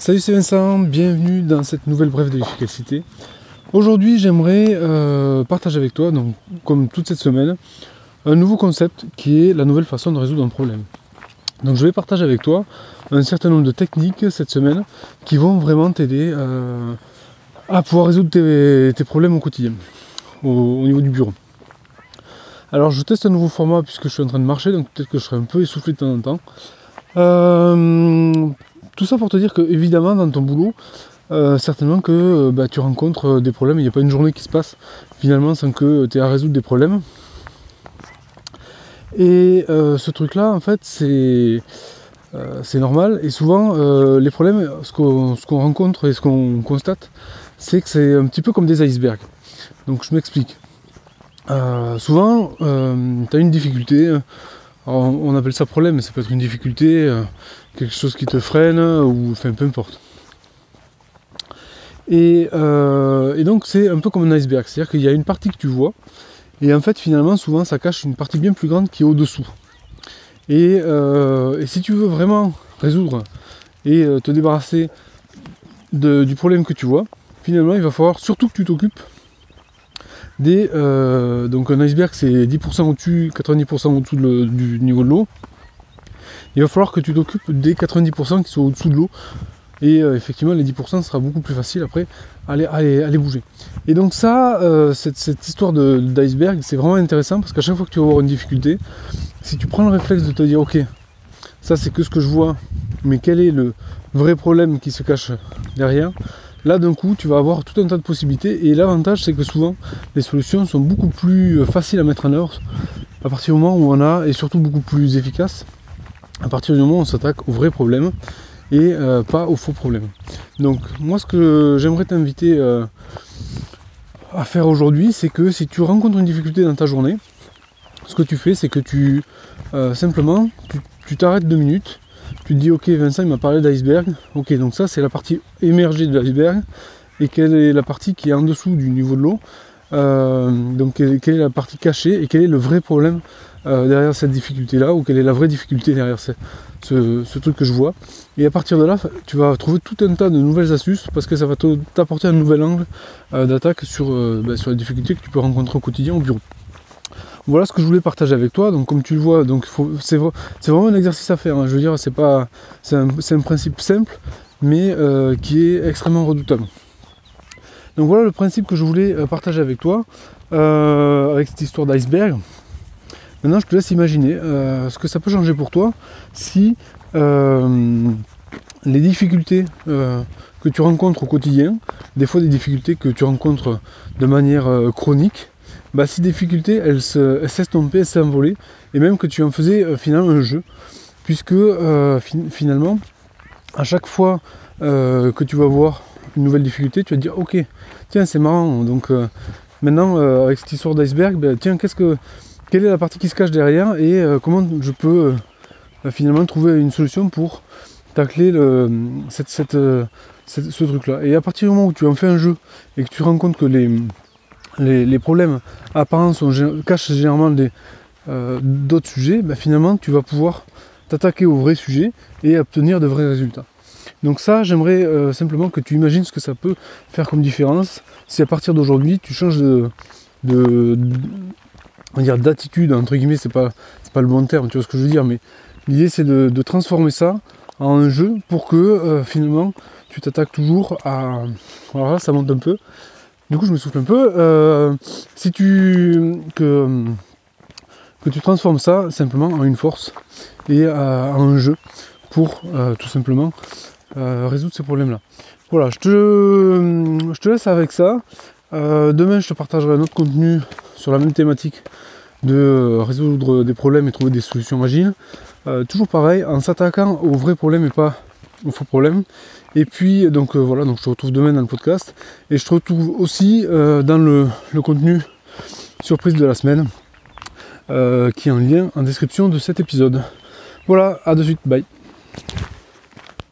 Salut c'est Vincent, bienvenue dans cette nouvelle brève de l'efficacité. Aujourd'hui j'aimerais euh, partager avec toi, donc, comme toute cette semaine, un nouveau concept qui est la nouvelle façon de résoudre un problème. Donc je vais partager avec toi un certain nombre de techniques cette semaine qui vont vraiment t'aider euh, à pouvoir résoudre tes, problèmes au quotidien, au, niveau du bureau. Alors je teste un nouveau format puisque je suis en train de marcher, donc peut-être que je serai un peu essoufflé de temps en temps. Euh, tout ça pour te dire que, évidemment, dans ton boulot, euh, certainement que euh, bah, tu rencontres euh, des problèmes. Il n'y a pas une journée qui se passe finalement sans que tu aies à résoudre des problèmes. Et ce truc-là, en fait, c'est c'est normal. Et souvent, les problèmes, ce qu'on rencontre et ce qu'on constate, c'est que c'est un petit peu comme des icebergs. Donc je m'explique. souvent, tu as une difficulté, on appelle ça problème, mais ça peut être une difficulté, euh, quelque chose qui te freine, ou enfin peu importe. Euh, et, donc c'est un peu comme un iceberg, c'est-à-dire qu'il y a une partie que tu vois, et en fait finalement souvent ça cache une partie bien plus grande qui est au-dessous. Et, euh, si tu veux vraiment résoudre et te débarrasser du problème que tu vois, finalement il va falloir surtout que tu t'occupes euh, donc un iceberg c'est 10% au-dessus, 90% au-dessous du niveau de l'eau. Il va falloir que tu t'occupes des 90% qui sont au-dessous de l'eau. Et euh, effectivement les 10% sera beaucoup plus facile après à aller, bouger. Et donc ça, euh, cette, histoire d'iceberg, c'est vraiment intéressant parce qu'à chaque fois que tu vas avoir une difficulté, si tu prends le réflexe de te dire ok, ça c'est que ce que je vois, mais quel est le vrai problème qui se cache derrière, Là d'un coup tu vas avoir tout un tas de possibilités et l'avantage c'est que souvent les solutions sont beaucoup plus euh, faciles à mettre en œuvre à partir du moment où on a et surtout beaucoup plus efficaces à partir du moment où on s'attaque aux vrais problèmes et euh, pas aux faux problèmes. Donc moi ce que j'aimerais t'inviter euh, à faire aujourd'hui c'est que si tu rencontres une difficulté dans ta journée, ce que tu fais c'est que tu simplement tu t'arrêtes deux minutes tu te dis ok Vincent il m'a parlé d'iceberg, ok donc ça c'est la partie émergée de l'iceberg et quelle est la partie qui est en dessous du niveau de l'eau, euh, donc quelle, est la partie cachée et quel est le vrai problème euh, derrière cette difficulté là ou quelle est la vraie difficulté derrière ce, truc que je vois. Et à partir de là tu vas trouver tout un tas de nouvelles astuces parce que ça va t'apporter un nouvel angle euh, d'attaque sur, bah, sur la difficulté que tu peux rencontrer au quotidien au bureau. Voilà ce que je voulais partager avec toi. Donc comme tu le vois, c'est vraiment un exercice à faire. Hein. Je veux dire, c'est pas, c'est un, principe simple, mais euh, qui est extrêmement redoutable. Donc voilà le principe que je voulais euh, partager avec toi, euh, avec cette histoire d'iceberg. Maintenant, je te laisse imaginer ce que ça peut changer pour toi si les difficultés que tu rencontres au quotidien, des fois des difficultés que tu rencontres de manière chronique, bah, ces difficultés, elles s'estompaient, elles s'envolaient, et même que tu en faisais euh, finalement un jeu, puisque euh, finalement, à chaque fois euh, que tu vas voir une nouvelle difficulté, tu vas te dire ok, tiens c'est marrant, donc maintenant avec cette histoire d'iceberg, bah, tiens qu'est-ce que quelle est la partie qui se cache derrière et comment je peux finalement trouver une solution pour tacler le, cette, ce truc-là. Et à partir du moment où tu en fais un jeu et que tu rends compte que les, les, problèmes apparents sont, cachent généralement euh, d'autres sujets, ben finalement tu vas pouvoir t'attaquer au vrai sujet et obtenir de vrais résultats. Donc ça, j'aimerais euh, simplement que tu imagines ce que ça peut faire comme différence si à partir d'aujourd'hui tu changes de, d'attitude entre guillemets, c'est pas pas le bon terme, tu vois ce que je veux dire, mais l'idée c'est de, transformer ça en un jeu pour que euh, finalement tu t'attaques toujours à voilà ça monte un peu du coup, je me souffle un peu. Euh, si tu que, tu transformes ça simplement en une force et euh, en un jeu pour euh, tout simplement résoudre ces problèmes-là. Voilà, je te, je te laisse avec ça. demain, je te partagerai un autre contenu sur la même thématique de résoudre des problèmes et trouver des solutions agiles. toujours pareil, en s'attaquant aux vrais problèmes et pas aux faux problèmes. Et puis donc euh, voilà, donc je te retrouve demain dans le podcast. Et je te retrouve aussi euh, dans le, contenu surprise de la semaine euh, qui est en lien en description de cet épisode. Voilà, à de suite, bye.